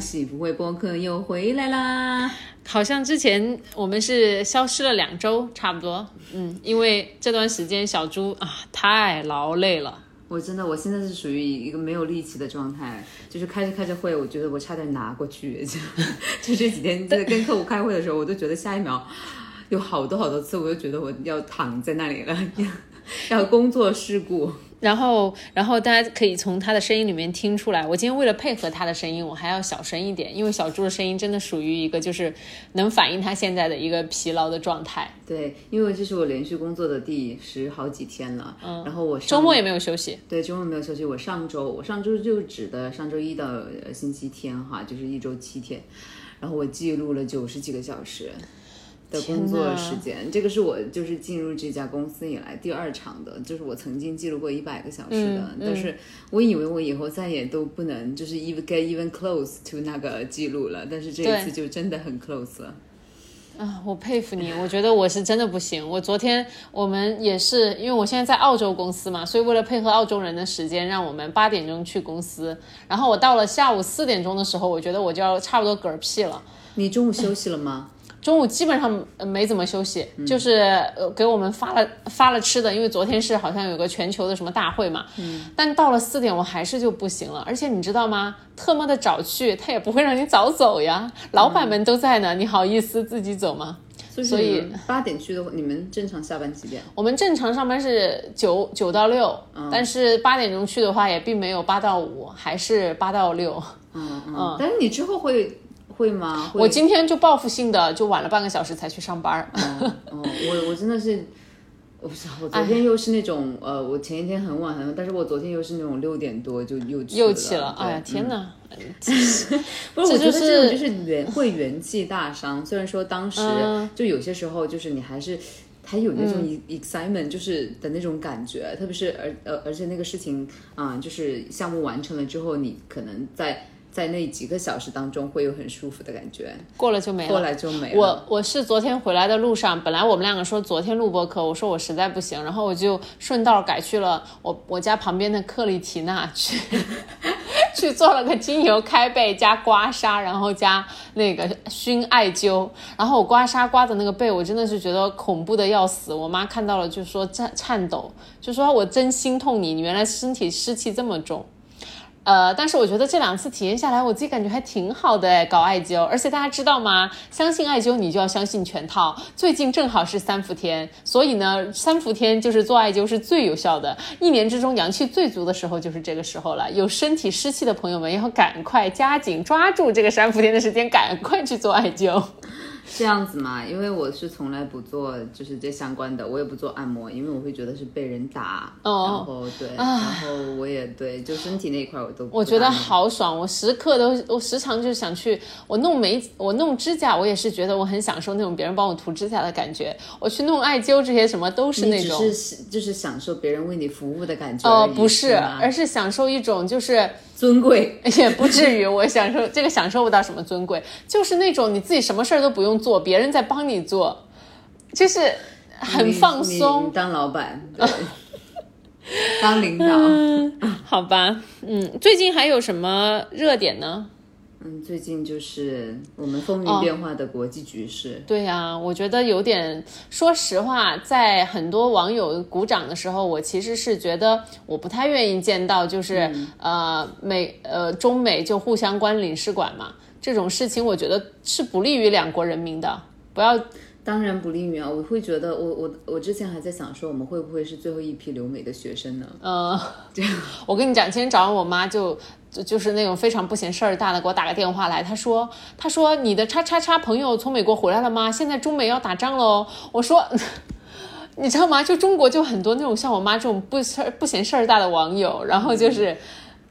喜福会播客又回来啦。好像之前我们是消失了两周，差不多。嗯，因为这段时间小猪啊太劳累了。我真的，我现在是属于一个没有力气的状态，就是开着开着会，我觉得我差点拿过去。就就这几天在跟客户开会的时候，我都觉得下一秒有好多好多次，我就觉得我要躺在那里了，要工作事故。然后，然后大家可以从他的声音里面听出来，我今天为了配合他的声音，我还要小声一点，因为小猪的声音真的属于一个就是能反映他现在的一个疲劳的状态。对，因为这是我连续工作的第十好几天了，嗯，然后我周末也没有休息。对，周末没有休息。我上周，我上周就指的上周一到星期天哈，就是一周七天，然后我记录了九十几个小时。的工作时间，这个是我就是进入这家公司以来第二长的，就是我曾经记录过一百个小时的，但是我以为我以后再也都不能就是 even get even close to 那个记录了，但是这一次就真的很 close 了。啊，我佩服你，我觉得我是真的不行。我昨天我们也是，因为我现在在澳洲公司嘛，所以为了配合澳洲人的时间，让我们八点钟去公司，然后我到了下午四点钟的时候，我觉得我就要差不多嗝屁了。你中午休息了吗？中午基本上没怎么休息，就是呃给我们发了发了吃的，因为昨天是好像有个全球的什么大会嘛。嗯。但到了四点我还是就不行了，而且你知道吗？特么的早去，他也不会让你早走呀。老板们都在呢，你好意思自己走吗？所以八点去的话，你们正常下班几点？我们正常上班是九九到六，但是八点钟去的话也并没有八到五，还是八到六。嗯 嗯。但是你之后会。会吗？我今天就报复性的就晚了半个小时才去上班。哦，我我真的是，我不知道，我昨天又是那种呃，我前一天很晚很晚，但是我昨天又是那种六点多就又又起了。哎呀，天哪！不是，我觉得这种就是元会元气大伤。虽然说当时就有些时候就是你还是还有那种 excitement，就是的那种感觉，特别是而呃而且那个事情啊，就是项目完成了之后，你可能在。在那几个小时当中，会有很舒服的感觉，过了就没了。过来就没了。我我是昨天回来的路上，本来我们两个说昨天录播课，我说我实在不行，然后我就顺道改去了我我家旁边的克丽缇娜去，去做了个精油开背加刮痧，然后加那个熏艾灸。然后我刮痧刮的那个背，我真的是觉得恐怖的要死。我妈看到了就说颤颤抖，就说我真心痛你，你原来身体湿气这么重。呃，但是我觉得这两次体验下来，我自己感觉还挺好的哎，搞艾灸，而且大家知道吗？相信艾灸，你就要相信全套。最近正好是三伏天，所以呢，三伏天就是做艾灸是最有效的。一年之中阳气最足的时候就是这个时候了。有身体湿气的朋友们，要赶快加紧抓住这个三伏天的时间，赶快去做艾灸。这样子嘛，因为我是从来不做就是这相关的，我也不做按摩，因为我会觉得是被人打，然后对，然后我也对，就身体那一块我都我觉得好爽，我时刻都我时常就想去，我弄眉我弄指甲，我也是觉得我很享受那种别人帮我涂指甲的感觉，我去弄艾灸这些什么都是那种，是就是享受别人为你服务的感觉哦，不是，而是享受一种就是。尊贵 也不至于，我 享受这个享受不到什么尊贵，就是那种你自己什么事儿都不用做，别人在帮你做，就是很放松。当老板，当领导，好吧，嗯，最近还有什么热点呢？嗯，最近就是我们风云变化的国际局势。对呀，我觉得有点，说实话，在很多网友鼓掌的时候，我其实是觉得我不太愿意见到，就是呃美呃中美就互相关领事馆嘛，这种事情，我觉得是不利于两国人民的。不要，当然不利于啊！我会觉得，我我我之前还在想说，我们会不会是最后一批留美的学生呢？嗯，这样，我跟你讲，今天早上我妈就。就就是那种非常不嫌事儿大的，给我打个电话来，她说，她说你的叉叉叉朋友从美国回来了吗？现在中美要打仗喽。我说，你知道吗？就中国就很多那种像我妈这种不事儿不嫌事儿大的网友，然后就是。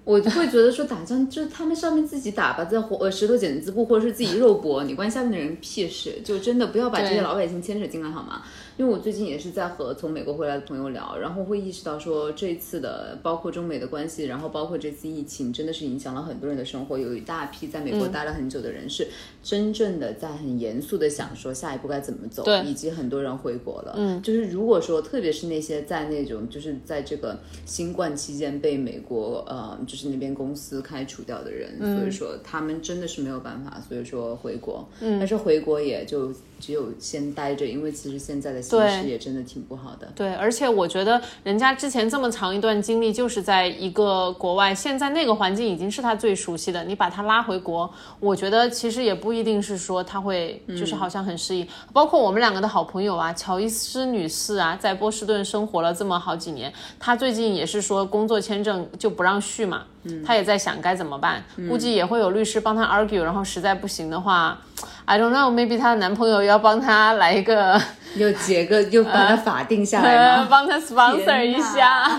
我就会觉得说打仗就是他们上面自己打吧，在火呃石头剪子布，或者是自己肉搏，你关下面的人屁事？就真的不要把这些老百姓牵扯进来好吗？因为我最近也是在和从美国回来的朋友聊，然后会意识到说这次的包括中美的关系，然后包括这次疫情，真的是影响了很多人的生活。有一大批在美国待了很久的人是真正的在很严肃的想说下一步该怎么走，以及很多人回国了。嗯，就是如果说特别是那些在那种就是在这个新冠期间被美国呃就是那边公司开除掉的人，所以说他们真的是没有办法，所以说回国。嗯，但是回国也就只有先待着，因为其实现在的形势也真的挺不好的。对，而且我觉得人家之前这么长一段经历就是在一个国外，现在那个环境已经是他最熟悉的，你把他拉回国，我觉得其实也不一定是说他会就是好像很适应。包括我们两个的好朋友啊，乔伊斯女士啊，在波士顿生活了这么好几年，她最近也是说工作签证就不让续嘛，她也在想该怎么办，估计也会有律师帮她 argue，然后实在不行的话，I don't know，maybe 她的男朋友要帮她来一个。又结个又把它法定下来吗？帮他 sponsor 一下。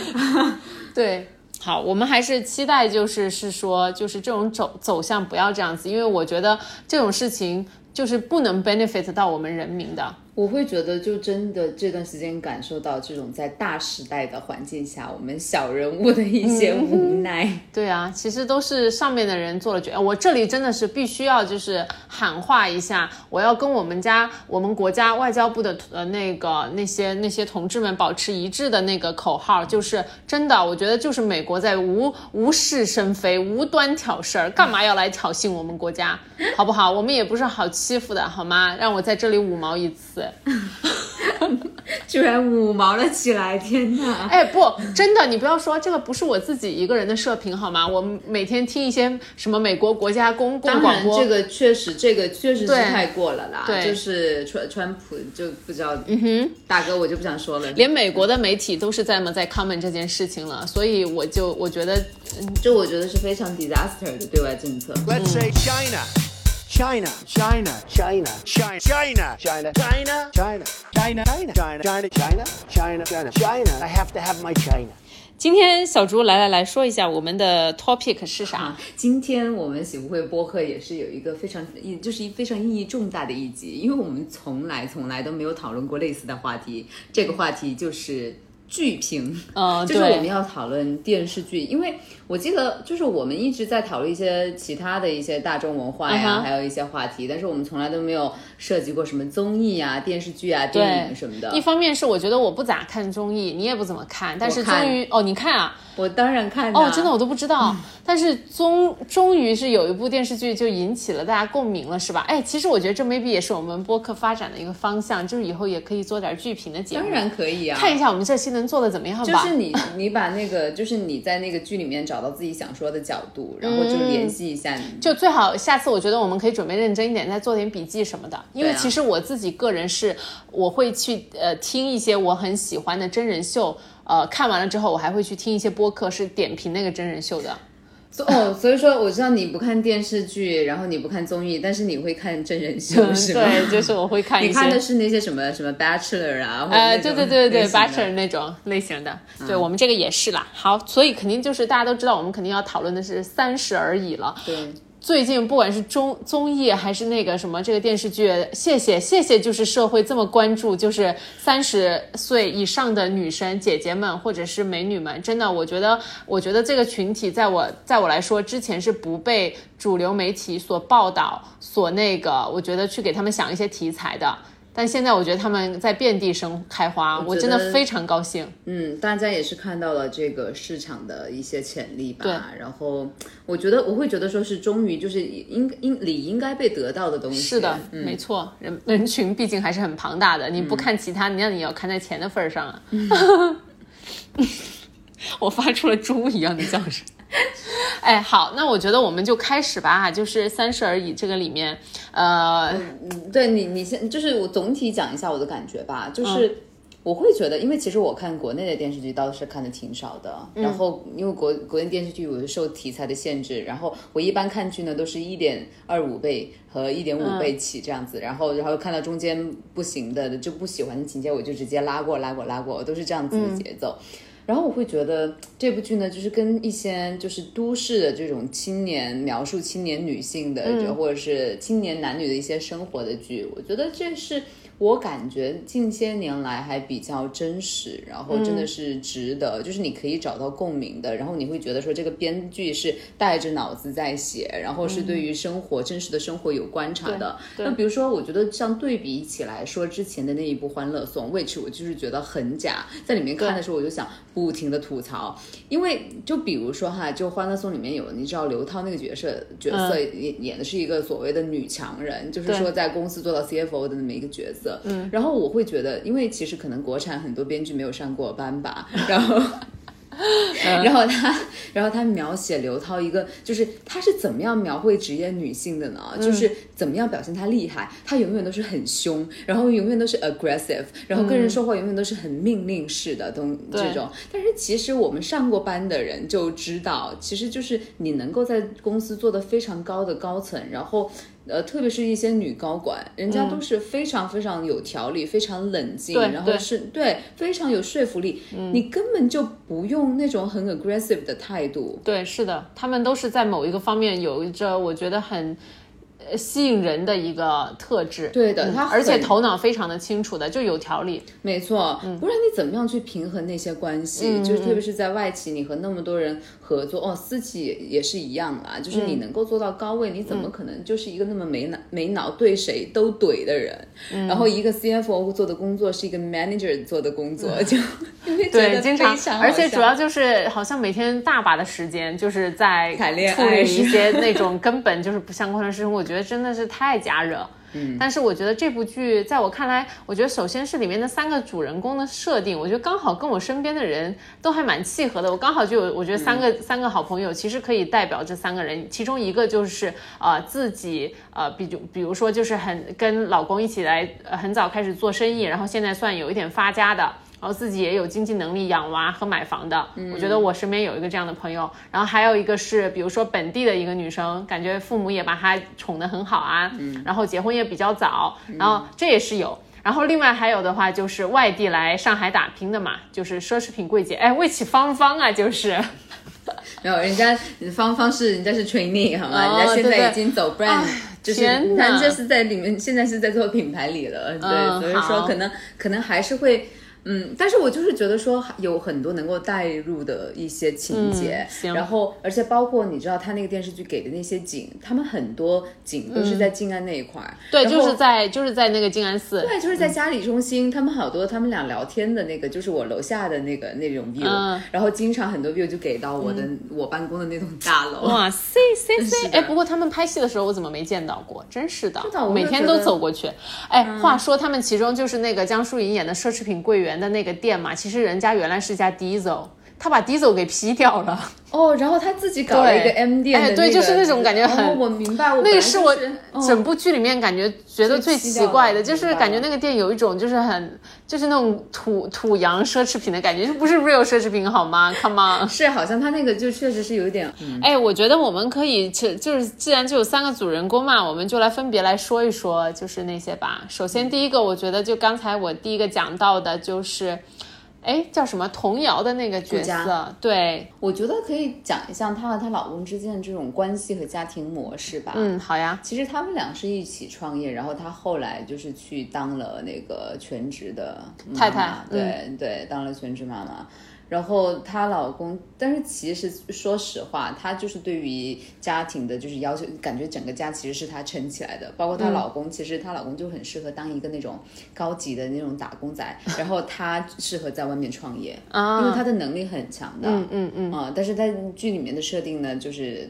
对，好，我们还是期待，就是是说，就是这种走走向不要这样子，因为我觉得这种事情就是不能 benefit 到我们人民的。我会觉得，就真的这段时间感受到这种在大时代的环境下，我们小人物的一些无奈。对啊，其实都是上面的人做了决。我这里真的是必须要就是喊话一下，我要跟我们家我们国家外交部的呃那个那些那些同志们保持一致的那个口号，就是真的，我觉得就是美国在无无事生非、无端挑事儿，干嘛要来挑衅我们国家，好不好？我们也不是好欺负的，好吗？让我在这里五毛一次。居然五毛了起来！天哪！哎，不，真的，你不要说这个不是我自己一个人的射频好吗？我每天听一些什么美国国家公共广播，这个确实，这个确实是太过了啦。对就是川川普就不知道，嗯哼，大哥我就不想说了。连美国的媒体都是在么在 comment 这件事情了，所以我就我觉得就我觉得是非常 disaster 的对外政策。Let's say China. China, China, China, China, China, China, China, China, China, China, China, China, China, China, China. I have to have my China. 今天小竹来来来说一下我们的 topic 是啥？啊，今天我们喜不会播客也是有一个非常意，就是一非常意义重大的一集，因为我们从来从来都没有讨论过类似的话题。这个话题就是剧评，嗯 就是我们要讨论电视剧，因为我记得就是我们一直在讨论一些其他的一些大众文化呀还有一些话题，但是我们从来都没有涉及过什么综艺呀、电视剧啊、电影什么的。一。方面是我觉得我不咋看综艺，你也不怎么看，但是终于哦，你看啊，我当然看哦，真的我都不知嗯道。但是终终于是有一部电视剧就引起了大家共鸣了，是吧？哎，其实我觉得这 maybe 也是我们播客发展的一个方向，就是以后也可以做点剧评的节目，当然可以啊，看一下我们这期能做的怎么样吧。就是你，你把那个，就是你在那个剧里面找到自己想说的角度，然后就联系一下你。就最好下次我觉得我们可以准备认真一点，再做点笔记什么的。因为其实我自己个人是，我会去呃听一些我很喜欢的真人秀，呃看完了之后，我还会去听一些播客是点评那个真人秀的。哦，所以说我知道你不看电视剧，然后你不看综艺，但是你会看真人秀，是吗？对，就是我会看一些。你看的是那些什么什么 Bachelor 啊，呃，对对对对对，Bachelor 那种类型的，对我们这个也是啦。好，所以肯定就是大家都知道，我们肯定要讨论的是《三十而已》了。对。最近不管是综综艺还是那个什么这个电视剧，谢谢谢谢，就是社会这么关注，就是三十岁以上的女生姐姐们或者是美女们，真的，我觉得我觉得这个群体在我在我来说之前是不被主流媒体所报道，所那个，我觉得去给他们想一些题材的。但现在我觉得他们在遍地生开花，我真的非常高兴。嗯，大家也是看到了这个市场的一些潜力吧。对然后我觉得我会觉得说是终于就是应应理应该被得到的东西。是的，嗯、没错，人人群毕竟还是很庞大的，你不看其他，那你要看在钱的份儿上啊。我发出了猪一样的叫声。哎，好，那我觉得我们就开始吧，就是《三十而已》这个里面，呃，对你，你先就是我总体讲一下我的感觉吧，嗯就是我会觉得，因为其实我看国内的电视剧倒是看的挺少的，嗯然后因为国国内电视剧有受题材的限制，然后我一般看剧呢都是一点二五倍和一点五倍起这样子，然后然后看到中间不行的就不喜欢的情节，我就直接拉过拉过拉过，我都是这样子的节奏。然后我会觉得这部剧呢，就是跟一些就是都市的这种青年描述青年女性的，就或者是青年男女的一些生活的剧，我觉得这是我感觉近些年来还比较真实，然后真的是值得，就是你可以找到共鸣的，然后你会觉得说这个编剧是带着脑子在写，然后是对于生活、真实的生活有观察的。那比如说，我觉得像对比起来说，之前的那一部《欢乐颂》，which 我就是觉得很假，在里面看的时候我就想不停的吐槽，因为就比如说哈，就《欢乐颂》里面有你知道刘涛那个角色角色演演的是一个所谓的女强人，就是说在公司做到 CFO 的那么一个角色。嗯，然后我会觉得，因为其实可能国产很多编剧没有上过班吧，然后。然后他，然后他描写刘涛一个，就是他是怎么样描绘职业女性的呢？就是怎么样表现她厉害？她永远都是很凶，然后永远都是 aggressive，然后跟人说话永远都是很命令式的东这种。但是其实我们上过班的人就知道，其实就是你能够在公司做的非常高的高层，然后。呃，特别是一些女高管，人家都是非常非常有条理，非常冷静，然后是对非常有说服力。你根本就不用那种很 aggressive 的态度。对，是的，他们都是在某一个方面有着我觉得很。吸引人的一个特质，对的，他而且头脑非常的清楚的，就有条理，没错，不然你怎么样去平衡那些关系？就是特别是在外企，你和那么多人合作，哦，私企也是一样啦，就是你能够做到高位，你怎么可能就是一个那么没脑没脑对谁都怼的人？然后一个 CFO 做的工作是一个 manager 做的工作，就 对，经常，而且主要就是好像每天大把的时间就是在处理一些那种根本就是不相关的事情，我觉得。真的是太加热，嗯，但是我觉得这部剧在我看来，我觉得首先是里面的三个主人公的设定，我觉得刚好跟我身边的人都还蛮契合的。我刚好就有，我觉得三个三个好朋友其实可以代表这三个人，其中一个就是呃自己呃，比如比如说就是很跟老公一起来很早开始做生意，然后现在算有一点发家的。然后自己也有经济能力养娃和买房的，我觉得我身边有一个这样的朋友。然后还有一个是，比如说本地的一个女生，感觉父母也把她宠得很好啊，然后结婚也比较早，然后这也是有。然后另外还有的话就是外地来上海打拼的嘛，就是奢侈品柜姐，哎，魏启芳芳啊，就是，没有人家芳芳是人家是 trainee 好吗？人家现在已经走 brand，就是人家是在里面，现在是在做品牌里了，对，所以说可能可能还是会。嗯，但是我就是觉得说有很多能够带入的一些情节，然后而且包括你知道他那个电视剧给的那些景，他们很多景都是在静安那一块儿，对，就是在就是在那个静安寺，对，就是在嘉里中心，他们好多他们俩聊天的那个就是我楼下的那个那种 view，然后经常很多 view 就给到我的我办公的那栋大楼，哇塞塞 塞，哎，不过他们拍戏的时候我怎么没见到过？真是的，每天都走过去。哎，话说他们其中就是那个江疏影演的奢侈品柜员。的那个店嘛，其实人家原来是家 Diesel，他把 Diesel 给批掉了。哦，然后他自己搞了一个 M 店，哎，对，就是那种感觉很，我明白，我那个是我整部剧里面感觉觉得最奇怪的，就是感觉那个店有一种就是很就是那种土土洋奢侈品的感觉，就不是 real 奢侈品好吗？Come on，是好像他那个就确实是有一点，哎，我觉得我们可以就就是既然就有三个主人公嘛，我们就来分别来说一说，就是那些吧。首先第一个，我觉得就刚才我第一个讲到的就是。哎，叫什么童谣的那个角色？对，我觉得可以讲一下她和她老公之间的这种关系和家庭模式吧。嗯，好呀。其实他们俩是一起创业，然后她后来就是去当了那个全职的太太，对对，当了全职妈妈。然后她老公，但是其实说实话，她就是对于家庭的，就是要求，感觉整个家其实是她撑起来的。包括她老公，其实她老公就很适合当一个那种高级的那种打工仔，然后她适合在外面创业，啊因为她的能力很强的。嗯嗯嗯。啊，但是在剧里面的设定呢，就是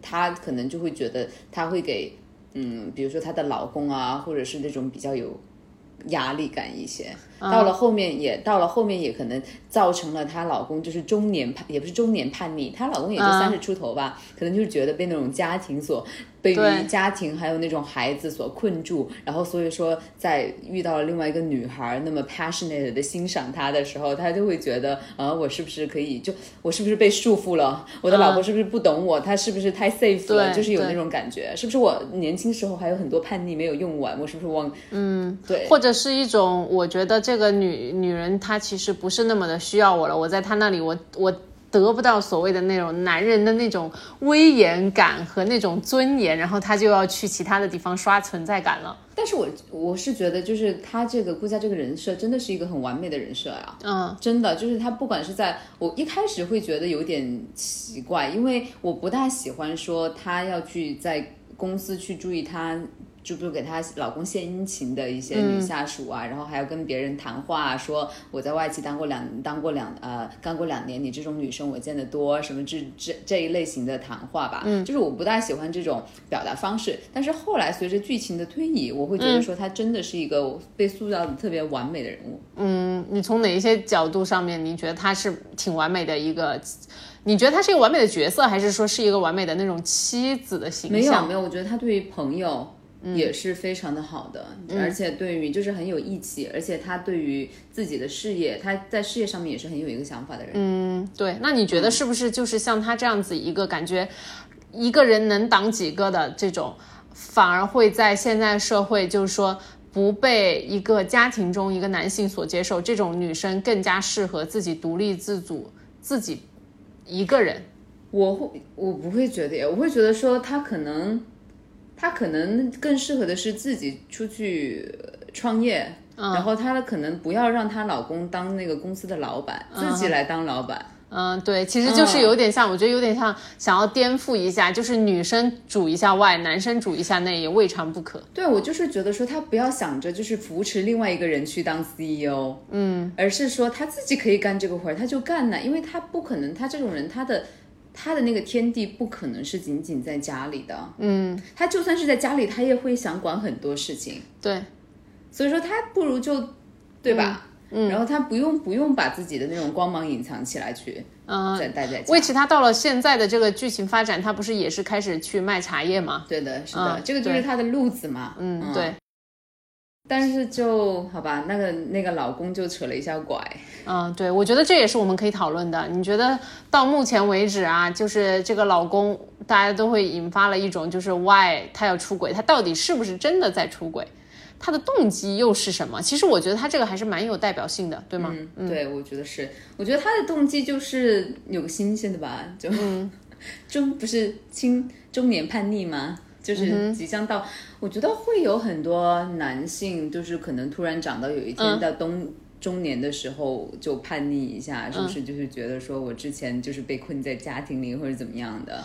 她可能就会觉得，她会给，嗯，比如说她的老公啊，或者是那种比较有。压力感一些，到了后面也到了后面也可能造成了她老公就是中年叛，也不是中年叛逆，她老公也就三十出头吧，可能就是觉得被那种家庭所。被于家庭还有那种孩子所困住，然后所以说在遇到了另外一个女孩那么 passionate 的欣赏他的时候，他就会觉得啊，我是不是可以就我是不是被束缚了？我的老婆是不是不懂我？她是不是太 safe 了？就是有那种感觉，是不是我年轻时候还有很多叛逆没有用完？我是不是忘？嗯，对，或者是一种我觉得这个女女人她其实不是那么的需要我了，我在她那里我我。得不到所谓的那种男人的那种威严感和那种尊严，然后他就要去其他的地方刷存在感了。但是我我是觉得，就是他这个顾佳这个人设真的是一个很完美的人设呀、嗯真的就是他不管是在我一开始会觉得有点奇怪，因为我不大喜欢说他要去在公司去注意他。就比如给她老公献殷勤的一些女下属啊，然后还要跟别人谈话、啊，说我在外企当过两当过两呃干过两年，你这种女生我见得多，什么这这这一类型的谈话吧，嗯，就是我不大喜欢这种表达方式。但是后来随着剧情的推移，我会觉得说她真的是一个被塑造的特别完美的人物。嗯，你从哪一些角度上面，你觉得她是挺完美的一个？你觉得她是一个完美的角色，还是说是一个完美的那种妻子的形象？没有没有，我觉得她对于朋友也是非常的好的，而且对于就是很有义气，而且他对于自己的事业，他在事业上面也是很有一个想法的人。嗯，对，那你觉得是不是就是像他这样子一个感觉，一个人能挡几个的这种，反而会在现在社会就是说不被一个家庭中一个男性所接受，这种女生更加适合自己独立自主，自己一个人。我会我不会觉得耶，我会觉得说他可能他可能更适合的是自己出去呃创业。然后她可能不要让她老公当那个公司的老板，自己来当老板。嗯，对，其实就是有点像，我觉得有点像想要颠覆一下，就是女生主一下外，男生主一下内，也未尝不可。对我就是觉得说，他不要想着就是扶持另外一个人去当 CEO，嗯，而是说他自己可以干这个活儿，他就干呢，因为他不可能，他这种人他的。他的那个天地不可能是仅仅在家里的，嗯，他就算是在家里，他也会想管很多事情，对，所以说他不如就，对吧？嗯，然后他不用不用把自己的那种光芒隐藏起来去，嗯，再待在家。魏奇他到了现在的这个剧情发展，他不是也是开始去卖茶叶吗？对的，是的，嗯这个就是他的路子嘛，嗯，对，但是就好吧，那个那个老公就扯了一下拐，嗯，对，我觉得这也是我们可以讨论的。你觉得到目前为止啊，就是这个老公，大家都会引发了一种就是 why 他要出轨，他到底是不是真的在出轨？他的动机又是什么？其实我觉得他这个还是蛮有代表性的，对吗？嗯，对，我觉得是，我觉得他的动机就是有个新鲜的吧，就、中不是青中年叛逆吗？就是即将到，我觉得会有很多男性，就是可能突然长到有一天到中、中年的时候就叛逆一下，是不是？就是觉得说我之前就是被困在家庭里或者怎么样的，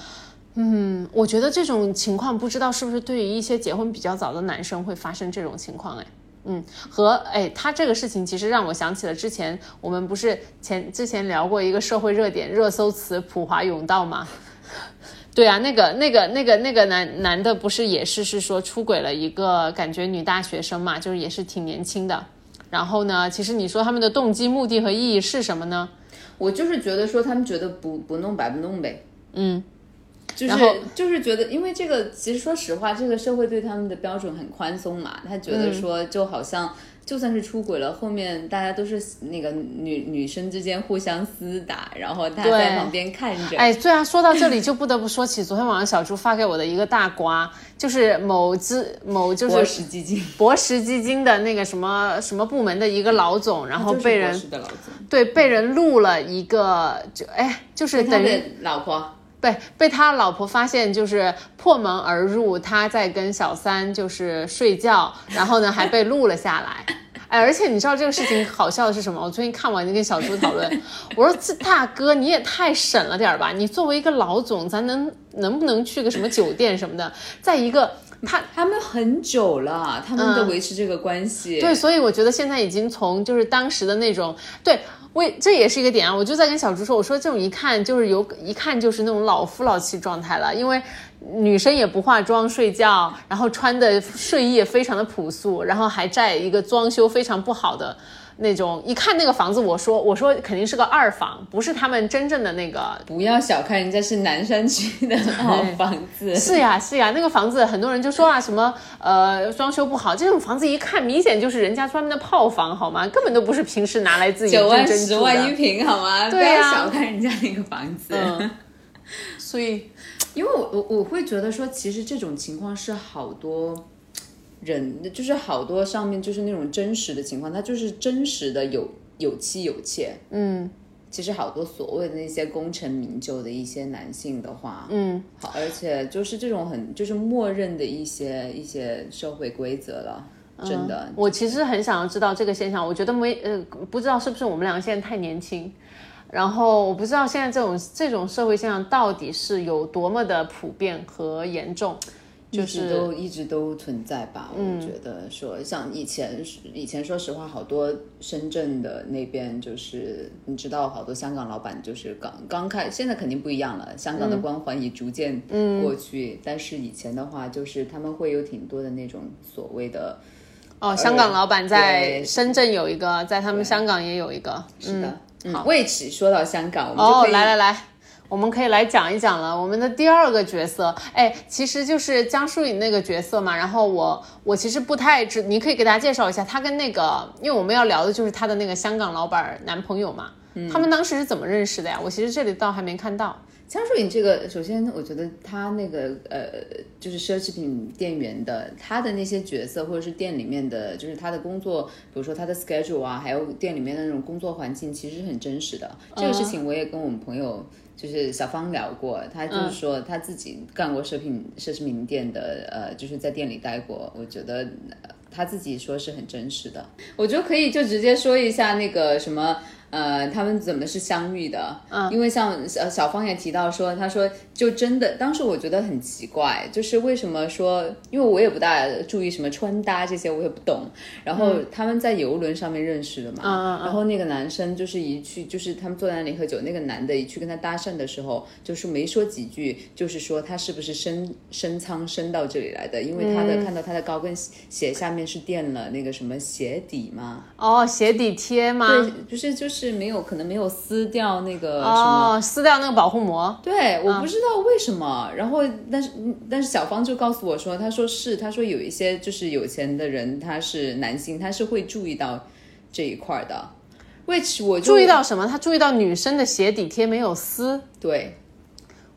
嗯我觉得这种情况不知道是不是对于一些结婚比较早的男生会发生这种情况哎。嗯，和哎，他这个事情其实让我想起了之前我们不是前之前聊过一个社会热点热搜词“普华永道”吗？对啊，那个那个那个那个男男的不是也是是说出轨了一个感觉女大学生嘛，就是也是挺年轻的。然后呢，其实你说他们的动机、目的和意义是什么呢？我就是觉得说他们觉得不不弄白不弄呗，嗯，就是就是觉得，因为这个其实说实话，这个社会对他们的标准很宽松嘛，他觉嗯得说就好像。就算是出轨了，后面大家都是那个女女生之间互相厮打，然后他对在旁边看着。哎，对啊，说到这里就不得不说起昨天晚上小猪发给我的一个大瓜，就是某资某就是博是时基金，博时基金的那个什么什么部门的一个老总，然后被人对被人录了一个，就哎就是等于老婆被被他老婆发现，就是破门而入，他在跟小三就是睡觉，然后呢还被录了下来。哎，而且你知道这个事情好笑的是什么？我最近看完就跟小猪讨论，我说这大哥你也太省了点儿吧！你作为一个老总，咱能能不能去个什么酒店什么的？在一个他他们很久了，他们的维持这个关系。嗯对，所以我觉得现在已经从就是当时的那种对。为这也是一个点啊，我就在跟小朱说，我说这种一看就是有一看就是那种老夫老妻状态了，因为女生也不化妆睡觉，然后穿的睡衣也非常的朴素，然后还在一个装修非常不好的那种，一看那个房子，我说我说肯定是个二房，不是他们真正的那个不要小看人家是南山区的 好房子，是呀是呀，那个房子很多人就说啊什么呃装修不好，这种房子一看明显就是人家专门的炮房好吗？根本都不是平时拿来自己住的十万一平好吗？对呀不要小看人家那个房子。嗯 所以因为我我我会觉得说，其实这种情况是好多人，就是好多上面就是那种真实的情况，他就是真实的有有妻有妾，嗯其实好多所谓的那些功成名就的一些男性的话，嗯，好，而且就是这种很就是默认的一些一些社会规则了，真的。我其实很想要知道这个现象，我觉得没呃，不知道是不是我们两个现在太年轻，然后我不知道现在这种这种社会现象到底是有多么的普遍和严重。就是都一直都存在吧。我觉得说像以前以前说实话，好多深圳的那边就是你知道，好多香港老板就是刚刚开，现在肯定不一样了。香港的光环已逐渐过去，但是以前的话，就是他们会有挺多的那种所谓的哦，香港老板在深圳有一个，在他们香港也有一个。是的。嗯，为此说到香港，我们就哦可，以来来来，我们可以来讲一讲了。我们的第二个角色，哎，其实就是江疏影那个角色嘛。然后我我其实不太知，你可以给大家介绍一下她跟那个，因为我们要聊的就是她的那个香港老板男朋友嘛。嗯他们当时是怎么认识的呀？我其实这里倒还没看到。江疏影这个，首先我觉得他那个呃，就是奢侈品店员的，他的那些角色，或者是店里面的，就是他的工作，比如说他的 schedule 啊，还有店里面的那种工作环境，其实是很真实的。这个事情我也跟我们朋友。就是小芳聊过，她就是说她自己干过奢品奢侈品店的，呃，就是在店里待过。我觉得呃她自己说是很真实的。我觉得可以就直接说一下那个什么，呃，他们怎么是相遇的？嗯，因为像小小芳也提到说，他说就真的，当时我觉得很奇怪，就是为什么说，因为我也不大注意什么穿搭这些，我也不懂。然后他们在游轮上面认识的嘛，然后那个男生就是一去，就是他们坐在那里喝酒，那个男的一去跟他搭讪的时候，就是没说几句，就是说他是不是升升舱升到这里来的，因为他的、嗯看到他的高跟鞋下面是垫了那个什么鞋底嘛，哦，鞋底贴吗？对，就是就是没有可能没有撕掉那个什么。哦，撕掉那个保护膜。对，我不知道为什么，然后但是但是小芳就告诉我说，他说是，他说有一些就是有钱的人，他是男性，他是会注意到这一块的。which 我注意到什么？他注意到女生的鞋底贴没有撕。对，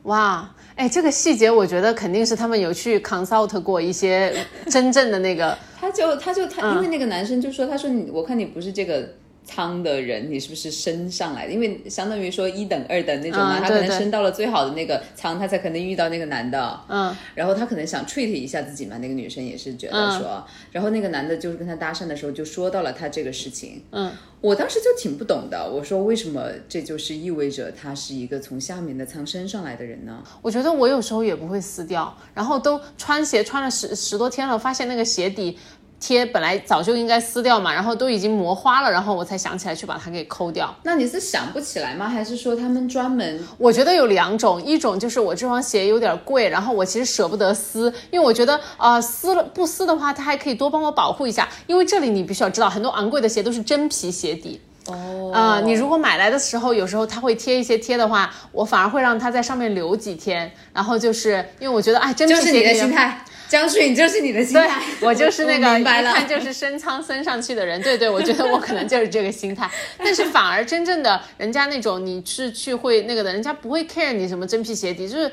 哇，哎，这个细节我觉得肯定是他们有去 consult 过一些真正的那个，他就他就嗯他，因为那个男生就说，他说你我看你不是这个。舱的人，你是不是升上来的？因为相当于说一等、二等那种嘛，他可能升到了最好的那个舱，他才可能遇到那个男的。嗯，然后他可能想 treat 一下自己嘛，那个女生也是觉得嗯说，然后那个男的就是跟他搭讪的时候就说到了他这个事情。嗯，我当时就挺不懂的，我说为什么这就是意味着他是一个从下面的舱升上来的人呢？我觉得我有时候也不会撕掉，然后都穿鞋穿了十十多天了，发现那个鞋底。贴本来早就应该撕掉嘛，然后都已经磨花了，然后我才想起来去把它给抠掉。那你是想不起来吗？还是说他们专门我觉得有两种，一种就是我这双鞋有点贵，然后我其实舍不得撕，因为我觉得啊、呃撕了不撕的话，它还可以多帮我保护一下。因为这里你必须要知道，很多昂贵的鞋都是真皮鞋底。哦啊、你如果买来的时候，有时候它会贴一些贴的话，我反而会让它在上面留几天。然后就是因为我觉得，哎，真皮就是你的心态，江水，你就是你的心对态，我就是那个一看就是升舱升上去的人。对对，我觉得 我可能就是这个心态。但是反而真正的人家那种你是去会那个的，人家不会 care 你什么真皮鞋底，就是。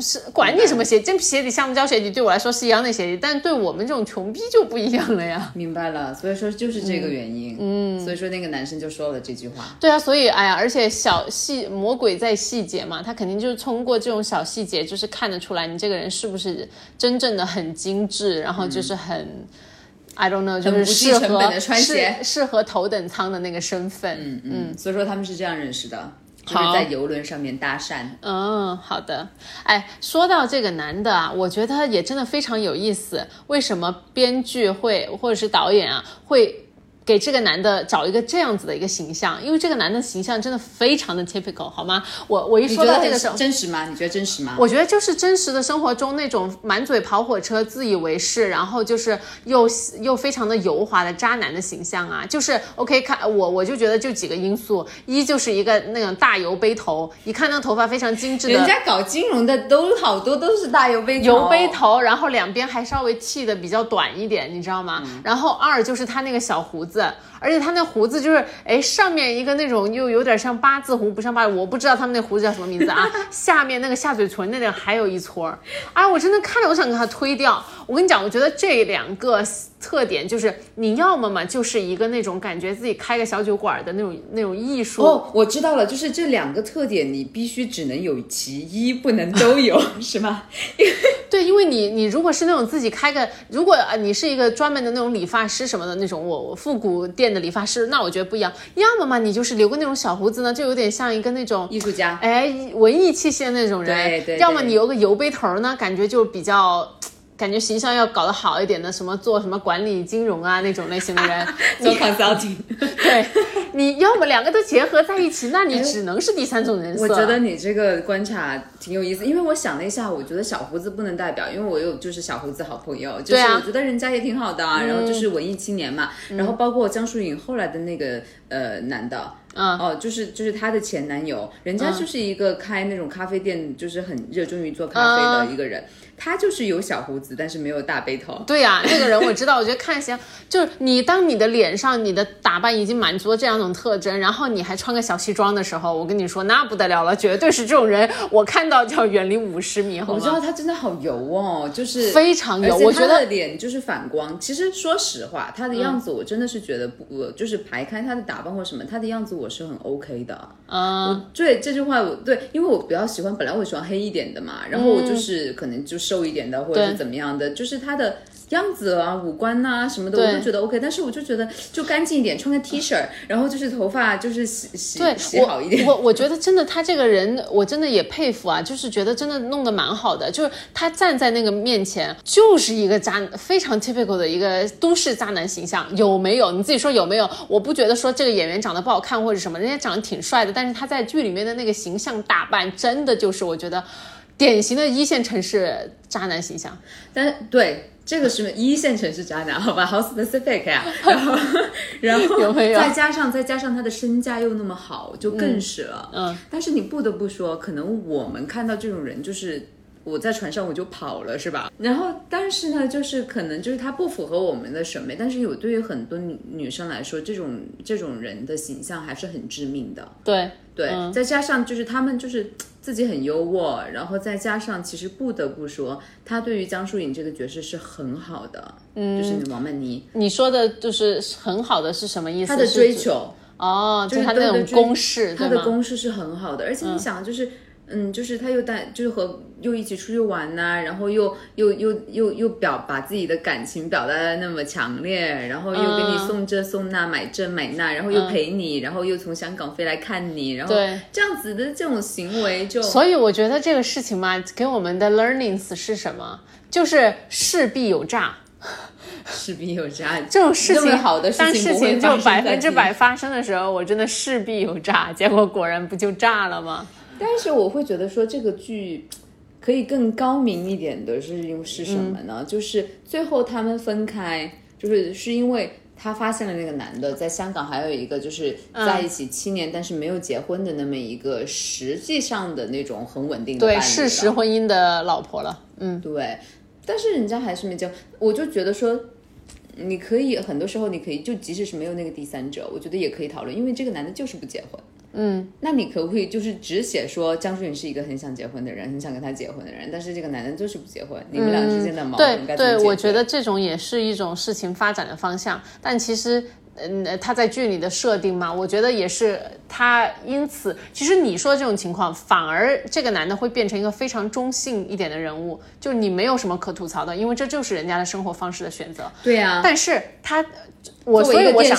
是管你什么鞋，真皮鞋底、橡木胶鞋底对我来说是一样的鞋底，但对我们这种穷逼就不一样了呀。明白了，所以说就是这个原因，嗯，所以说那个男生就说了这句话，对啊，所以哎呀，而且小细魔鬼在细节嘛，他肯定就是通过这种小细节，就是看得出来你这个人是不是真正的很精致，然后就是很。I don't know，就是适合成本地穿鞋适适合头等舱的那个身份。嗯嗯，所以说他们是这样认识的，就是好在游轮上面搭讪，嗯，好的。哎，说到这个男的啊，我觉得也真的非常有意思。为什么编剧会或者是导演啊会？给这个男的找一个这样子的一个形象，因为这个男的形象真的非常的 typical，好吗？我我一说到这个时候，真实吗？你觉得真实吗？我觉得就是真实的生活中那种满嘴跑火车、自以为是，然后就是又又非常的油滑的渣男的形象啊。就是 OK 看我我就觉得就几个因素，一就是一个那种大油背头，一看那头发非常精致的，人家搞金融的都好多都是大油背头，油背头，然后两边还稍微剃的比较短一点，你知道吗？嗯然后二就是他那个小胡子，子，而且他那胡子就是，哎，上面一个那种又有点像八字胡，不像八，我不知道他们那胡子叫什么名字啊。下面那个下嘴唇那里还有一撮儿，哎，我真的看着我想给他推掉。我跟你讲，我觉得这两个特点就是，你要么嘛就是一个那种感觉自己开个小酒馆的那种那种艺术。哦，我知道了，就是这两个特点，你必须只能有其一，不能都有，是吗？对，因为你你如果是那种自己开个，如果啊你是一个专门的那种理发师什么的那种，我我复古店的理发师，那我觉得不一样。要么嘛你就是留个那种小胡子呢，就有点像一个那种艺术家，哎文艺气息的那种人。对对要么你留个油杯头呢，感觉就比较。感觉形象要搞得好一点的，什么做什么管理金融啊那种类型的人，做 consulting。对，你要么两个都结合在一起，那你只能是第三种人设。我觉得你这个观察挺有意思，因为我想了一下，我觉得小胡子不能代表，因为我有就是小胡子好朋友，就是我觉得人家也挺好的啊，然后就是文艺青年嘛，然后包括江疏影后来的那个呃男的。嗯哦，就是就是她的前男友，人家就是一个开那种咖啡店，就是很热衷于做咖啡的一个人。他就是有小胡子，但是没有大背头。对呀、那个人我知道，我觉得看起来就是你，当你的脸上你的打扮已经满足了这两种特征，然后你还穿个小西装的时候，我跟你说那不得了了，绝对是这种人，我看到就要远离五十米，好我知道？他真的好油哦，就是非常油我觉得脸就是反光。其实说实话，他的样子我真的是觉得不，我就是排开他的打扮或什么，他的样子我是很 OK 的。嗯，对这句话我对，因为我比较喜欢，本来我喜欢黑一点的嘛，然后我就是可能就瘦一点的，或者是怎么样的，就是他的。样子啊，五官呐、什么的，我都觉得 OK，但是我就觉得就干净一点，穿个 T 恤，然后就是头发就是洗洗对洗好一点。我我我觉得真的他这个人，我真的也佩服啊，就是觉得真的弄得蛮好的，就是他站在那个面前，就是一个渣，非常 typical 的一个都市渣男形象，有没有？你自己说有没有？我不觉得说这个演员长得不好看或者什么，人家长得挺帅的，但是他在剧里面的那个形象打扮，真的就是我觉得典型的一线城市渣男形象。但是对这个是一线城市渣男，好吧，好 specific 呀、然后，然后有没有再加上再加上他的身价又那么好，就更是了。嗯，但是你不得不说，可能我们看到这种人就是。我在船上我就跑了，是吧？然后，但是呢，就是可能就是他不符合我们的审美，但是有对于很多女女生来说，这种这种人的形象还是很致命的。对，对，嗯再加上就是他们就是自己很优渥，然后再加上其实不得不说，他对于江疏影这个角色是很好的，嗯，就是王曼妮，你说的就是很好的是什么意思？他的追求，哦，就就是他那种公式，他的？公式是很好的，而且你想就是。嗯，就是他又带，就是和又一起出去玩呐、然后又又又又又表把自己的感情表达的那么强烈，然后又给你嗯送这送那，买这买那，然后又陪你，然后又从香港飞来看你，然后对这样子的这种行为就所以我觉得这个事情嘛，给我们的 learnings 是什么？就是势必有诈，势必有诈。这种事情好的事情当事情就百分之百发生的时候，我真的势必有诈，结果果然不就炸了吗？但是我会觉得说这个剧可以更高明一点的是因为是什么呢？就是最后他们分开，就是是因为。他发现了那个男的在香港还有一个就是在一起七年、但是没有结婚的那么一个实际上的那种很稳定的对，事实婚姻的老婆了。嗯，对，但是人家还是没结婚，我就觉得说，你可以很多时候你可以就即使是没有那个第三者，我觉得也可以讨论，因为这个男的就是不结婚。嗯，那你可不可以就是只写说江疏影是一个很想结婚的人，很想跟他结婚的人，但是这个男的就是不结婚，你们俩之间的矛盾对对，该怎么解决？我觉得这种也是一种事情发展的方向，但其实。嗯，他在剧里的设定嘛，我觉得也是他因此，其实你说这种情况，反而这个男的会变成一个非常中性一点的人物，就你没有什么可吐槽的，因为这就是人家的生活方式的选择。对呀、但是他，我所以我想，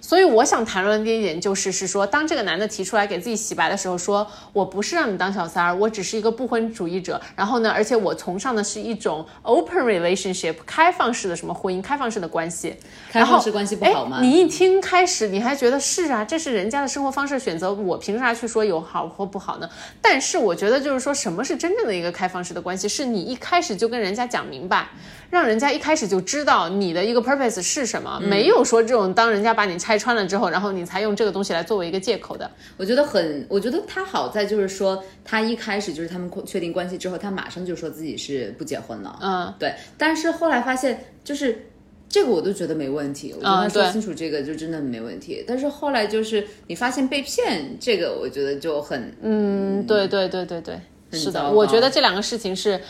所以我想谈论的一点就是，是说，当这个男的提出来给自己洗白的时候，说我不是让你当小三儿，我只是一个不婚主义者。然后呢，而且我崇尚的是一种 open relationship，开放式的什么婚姻，开放式的关系。开放式关系不好吗？哎你一听开始，你还觉得是啊，这是人家的生活方式选择，我凭啥去说有好或不好呢？但是我觉得就是说，什么是真正的一个开放式的关系？是你一开始就跟人家讲明白，让人家一开始就知道你的一个 purpose 是什么，没有说这种当人家把你拆穿了之后，然后你才用这个东西来作为一个借口的。我觉得很，我觉得他好在就是说，他一开始就是他们确定关系之后，他马上就说自己是不结婚了。嗯，对。但是后来发现，就是这个我都觉得没问题，我觉嗯得他说清楚这个就真的没问题。但是后来就是你发现被骗，这个我觉得就很嗯，对对对对对，是的，我觉得这两个事情是。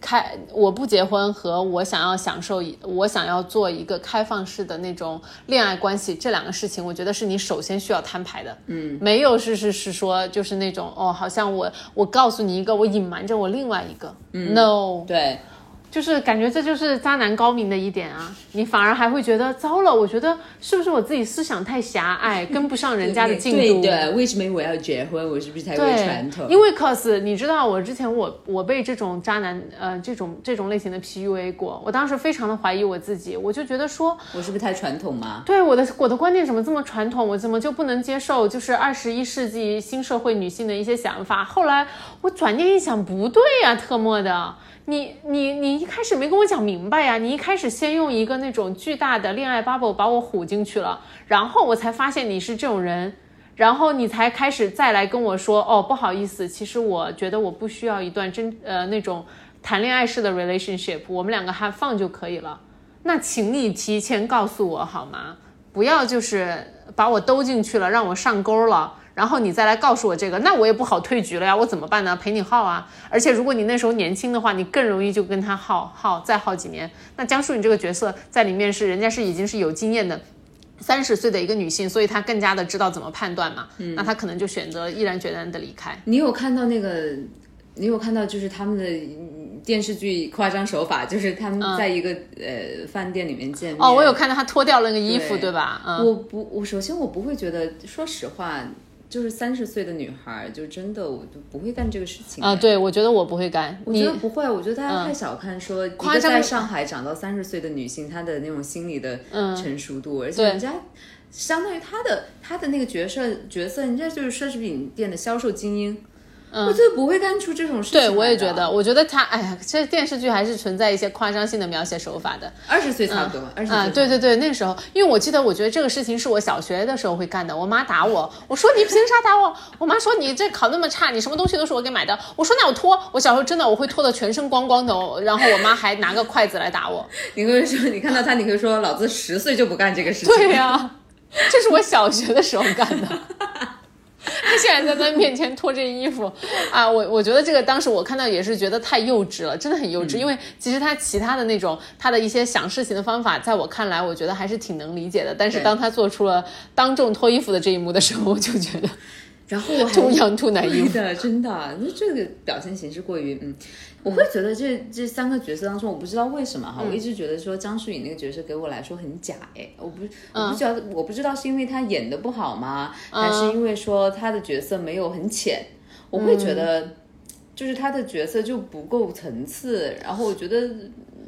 开我不结婚和我想要享受，我想要做一个开放式的那种恋爱关系，这两个事情，我觉得是你首先需要摊牌的。嗯，没有是是是说就是那种哦，好像我我告诉你一个，我隐瞒着我另外一个。no，对。就是感觉这就是渣男高明的一点啊，你反而还会觉得糟了，我觉得是不是我自己思想太狭隘，跟不上人家的进度？对的，为什么我要结婚？我是不是太会传统？因为 cos 你知道，我之前我我被这种渣男呃这种这种类型的 PUA 过，我当时非常的怀疑我自己，我就觉得说，我是不是太传统吗？对我的我的观念怎么这么传统，我怎么就不能接受就是二十一世纪新社会女性的一些想法？后来我转念一想，不对呀、特么的。你你你一开始没跟我讲明白呀！你一开始先用一个那种巨大的恋爱 bubble 把我唬进去了，然后我才发现你是这种人，然后你才开始再来跟我说哦，不好意思，其实我觉得我不需要一段真呃那种谈恋爱式的 relationship，我们两个还放就可以了。那请你提前告诉我好吗？不要就是把我兜进去了，让我上钩了。然后你再来告诉我这个，那我也不好退局了呀，我怎么办呢？陪你耗啊！而且如果你那时候年轻的话，你更容易就跟他耗耗再耗几年。那江疏影这个角色在里面是人家是已经是有经验的三十岁的一个女性，所以她更加的知道怎么判断嘛。嗯那她可能就选择毅然决然的离开。你有看到那个？你有看到就是他们的嗯电视剧夸张手法，就是他们在一个、呃饭店里面见面。嗯哦，我有看到她脱掉了那个衣服，对对吧？嗯，我不，我首先我不会觉得，说实话，就是三十岁的女孩儿，就真的我就不会干这个事情啊，对，我觉得我不会干。我觉得不会，我觉得大家太小看说一个在上海长到三十岁的女性，她的那种心理的成熟度，而且人家相当于她的她的那个角色角色，人家就是奢侈品店的销售精英。我觉得不会干出这种事情对，我也觉得，我觉得他，哎呀，这电视剧还是存在一些夸张性的描写手法的。二十岁差不多，二十岁啊，对对对，那时候，因为我记得，我觉得这个事情是我小学的时候会干的。我妈打我，我说你凭啥打我？我妈说你这考那么差，你什么东西都是我给买的。我说那我脱，我小时候真的我会脱的全身光光的哦，然后我妈还拿个筷子来打我。你会说，你看到他，你会说，老子十岁就不干这个事情。对呀、这是我小学的时候干的。他现在在他面前脱这衣服啊，我我觉得这个当时我看到也是觉得太幼稚了，真的很幼稚。因为其实他其他的那种他的一些想事情的方法，在我看来，我觉得还是挺能理解的。但是当他做出了当众脱衣服的这一幕的时候，我就觉得然后我还 too young too naive。的，真的，那这个表现形式过于嗯，我会觉得这这三个角色当中，我不知道为什么哈，我一直觉得说张疏影那个角色给我来说很假哎，我不我不知道我不知道是因为她演的不好吗，还是因为说她的角色没有很浅，我会觉得就是她的角色就不够层次，然后我觉得。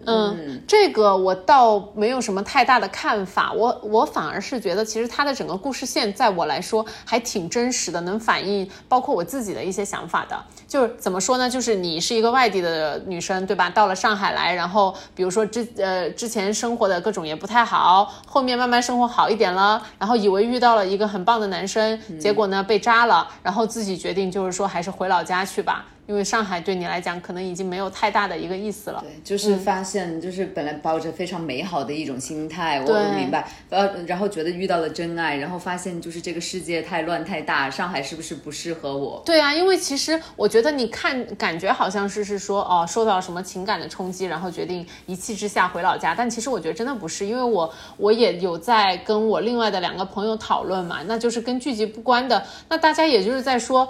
嗯，这个我倒没有什么太大的看法，我我反而是觉得，其实它的整个故事线，在我来说还挺真实的，能反映包括我自己的一些想法的。就是怎么说呢？就是你是一个外地的女生，对吧？到了上海来，然后比如说之呃之前生活的各种也不太好，后面慢慢生活好一点了，然后以为遇到了一个很棒的男生，结果呢被渣了，然后自己决定就是说还是回老家去吧。因为上海对你来讲可能已经没有太大的一个意思了。对，就是发现，就是本来抱着非常美好的一种心态，我明白，呃，然后觉得遇到了真爱，然后发现就是这个世界太乱太大，上海是不是不适合我？对啊，因为其实我觉得你看，感觉好像是是说哦，受到什么情感的冲击，然后决定一气之下回老家。但其实我觉得真的不是，因为我我也有在跟我另外的两个朋友讨论嘛，那就是跟剧集不关的。那大家也就是在说，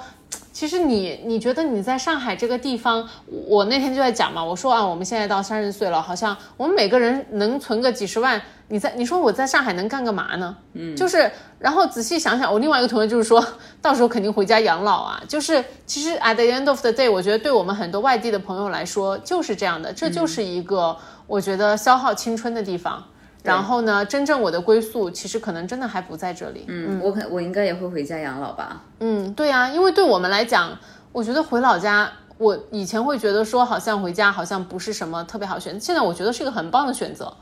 其实你你觉得你在上海这个地方，我那天就在讲嘛，我说啊，我们现在到三十岁了，好像我们每个人能存个几十万，你在你说我在上海能干个嘛呢？嗯，就是然后仔细想想，我另外一个同学就是说到时候肯定回家养老啊，就是其实 at the end of the day，我觉得对我们很多外地的朋友来说就是这样的，这就是一个我觉得消耗青春的地方。然后呢，真正我的归宿其实可能真的还不在这里。嗯，我可我应该也会回家养老吧？嗯，对啊，因为对我们来讲，我觉得回老家，我以前会觉得说好像回家好像不是什么特别好选择，现在我觉得是一个很棒的选择。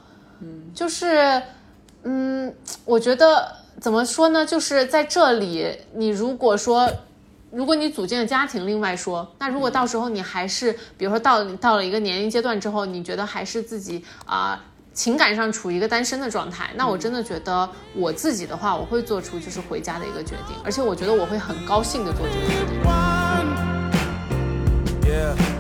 嗯，就是，嗯，我觉得怎么说呢？就是在这里，你如果说。如果你组建了家庭，另外说，那如果到时候你还是，比如说到到了一个年龄阶段之后，你觉得还是自己啊、情感上处于一个单身的状态，那我真的觉得我自己的话，我会做出就是回家的一个决定，而且我觉得我会很高兴的做这个决定。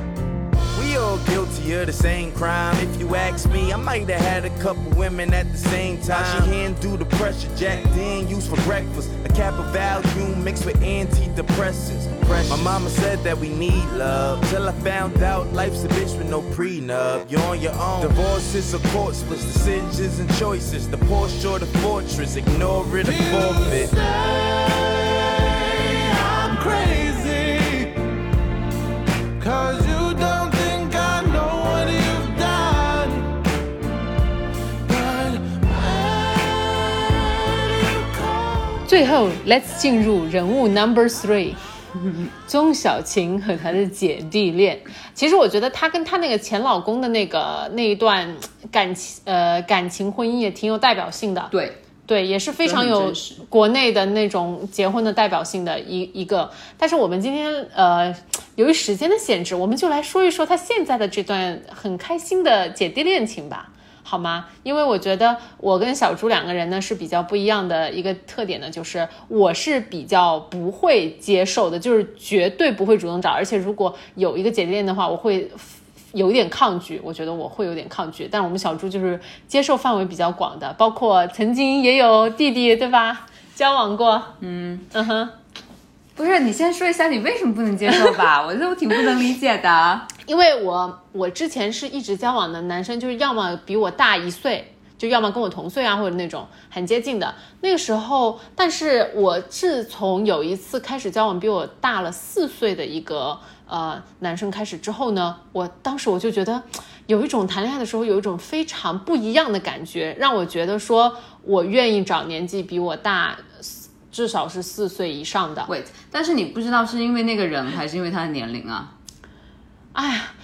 Of the same crime. If you ask me, I might have had a couple women at the same time. She can't do the pressure, Jack Dan used for breakfast. A cap of Valium mixed with antidepressants. My mama said that we need love. Till I found out life's a bitch with no prenup. You're on your own. Divorce is a court splits, decisions and choices. The Porsche or the fortress, ignore it or forfeit. Say I'm crazy. 最后，Let's 进入人物 Number Three，钟小琴和她的姐弟恋。其实我觉得她跟她那个前老公的那个那一段感情呃感情婚姻也挺有代表性的。对，对，也是非常有国内的那种结婚的代表性的一一个。但是我们今天呃，由于时间的限制，我们就来说一说她现在的这段很开心的姐弟恋情吧。好吗？因为我觉得我跟小猪两个人呢是比较不一样的一个特点呢，就是我是比较不会接受的，就是绝对不会主动找，而且如果有一个姐弟恋的话，我会有点抗拒，我觉得我会有点抗拒。但我们小猪就是接受范围比较广的，包括曾经也有弟弟，对吧？交往过，嗯嗯哼，不是你先说一下你为什么不能接受吧？我就挺不能理解的。因为我我之前是一直交往的男生，就是要么比我大一岁，就要么跟我同岁啊，或者那种很接近的。那个时候，但是我自从有一次开始交往比我大了四岁的一个呃男生开始之后呢，我当时我就觉得有一种谈恋爱的时候有一种非常不一样的感觉，让我觉得说我愿意找年纪比我大至少是四岁以上的。Wait，但是你不知道是因为那个人还是因为他的年龄啊？哎呀，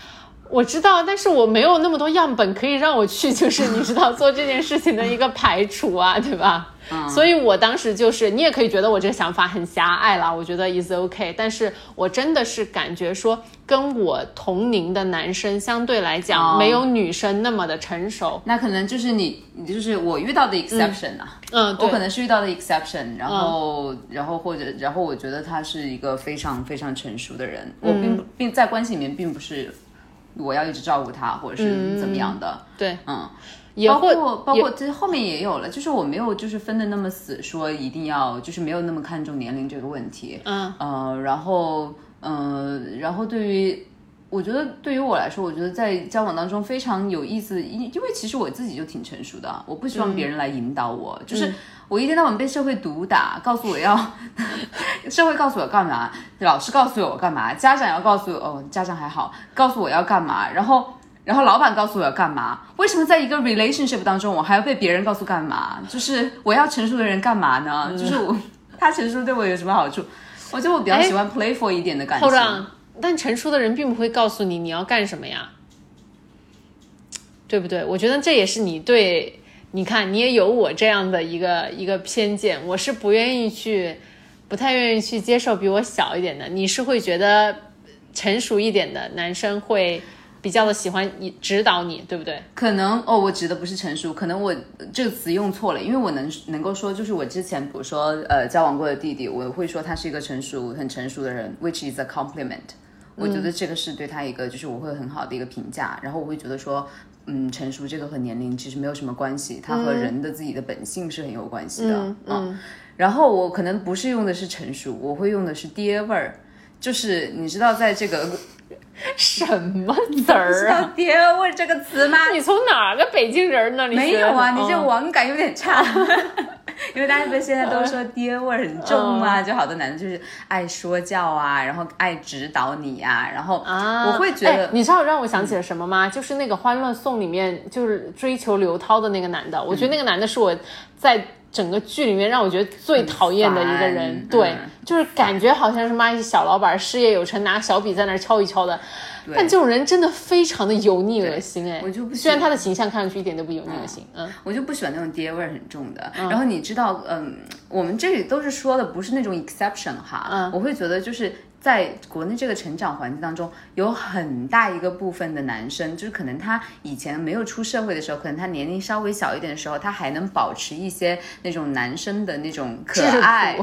我知道，但是我没有那么多样本可以让我去，就是你知道做这件事情的一个排除啊，对吧？所以我当时就是，你也可以觉得我这个想法很狭隘啦，我觉得 is OK，但是我真的是感觉说，跟我同龄的男生相对来讲，哦。没有女生那么的成熟。那可能就是你，你就是我遇到的 exception 啊。嗯，对。我可能是遇到的 exception，然后，然后或者，然后我觉得他是一个非常非常成熟的人，我并不并在关系里面并不是我要一直照顾他，或者是怎么样的，对，嗯，包括包括这后面也有了，就是我没有就是分的那么死，说一定要就是没有那么看重年龄这个问题，嗯。呃，然后呃，然后对于我觉得对于我来说，我觉得在交往当中非常有意思，因因为其实我自己就挺成熟的，我不希望别人来引导我，就是我一天到晚被社会毒打，告诉我要 社会告诉我干嘛，老师告诉我干嘛，家长要告诉我，哦，家长还好，告诉我要干嘛，然后。然后老板告诉我要干嘛？为什么在一个 relationship 当中，我还要被别人告诉干嘛？就是我要成熟的人干嘛呢？就是我 他成熟对我有什么好处？我觉得我比较喜欢 playful 一点的感情。但成熟的人并不会告诉你你要干什么呀，对不对？我觉得这也是你对，你看你也有我这样的一个一个偏见，我是不愿意去，不太愿意去接受比我小一点的，你是会觉得成熟一点的男生会比较的喜欢你指导你，对不对？可能哦，我指的不是成熟，可能我这个词用错了，因为我能能够说，就是我之前比如说呃交往过的弟弟，我会说他是一个成熟很成熟的人，which is a compliment。我觉得这个是对他一个就是我会很好的一个评价，然后我会觉得说，嗯，成熟这个和年龄其实没有什么关系，它和人的自己的本性是很有关系的，嗯嗯。然后我可能不是用的是成熟，我会用的是爹味儿，就是你知道在这个 什么词 知儿道啊？爹味儿这个词吗？你从哪个北京人那里没有啊，你这哦网感有点差。因为大家不是现在都说爹味儿很重嘛，就好多男的就是爱说教啊，然后爱指导你啊、然后啊，我会觉得，哎你知道让我想起了什么吗？就是那个《欢乐颂》里面，就是追求刘涛的那个男的。我觉得那个男的是我在整个剧里面让我觉得最讨厌的一个人对，嗯就是感觉好像是妈一小老板，事业有成，拿小笔在那儿敲一敲的。但这种人真的非常的油腻恶心哎！我就不喜虽然他的形象看上去一点都不油腻恶心，嗯。我就不喜欢那种爹味儿很重的。然后你知道，嗯，我们这里都是说的不是那种 exception 哈，嗯。我会觉得就是在国内这个成长环境当中，有很大一个部分的男生，就是可能他以前没有出社会的时候，可能他年龄稍微小一点的时候，他还能保持一些那种男生的那种可爱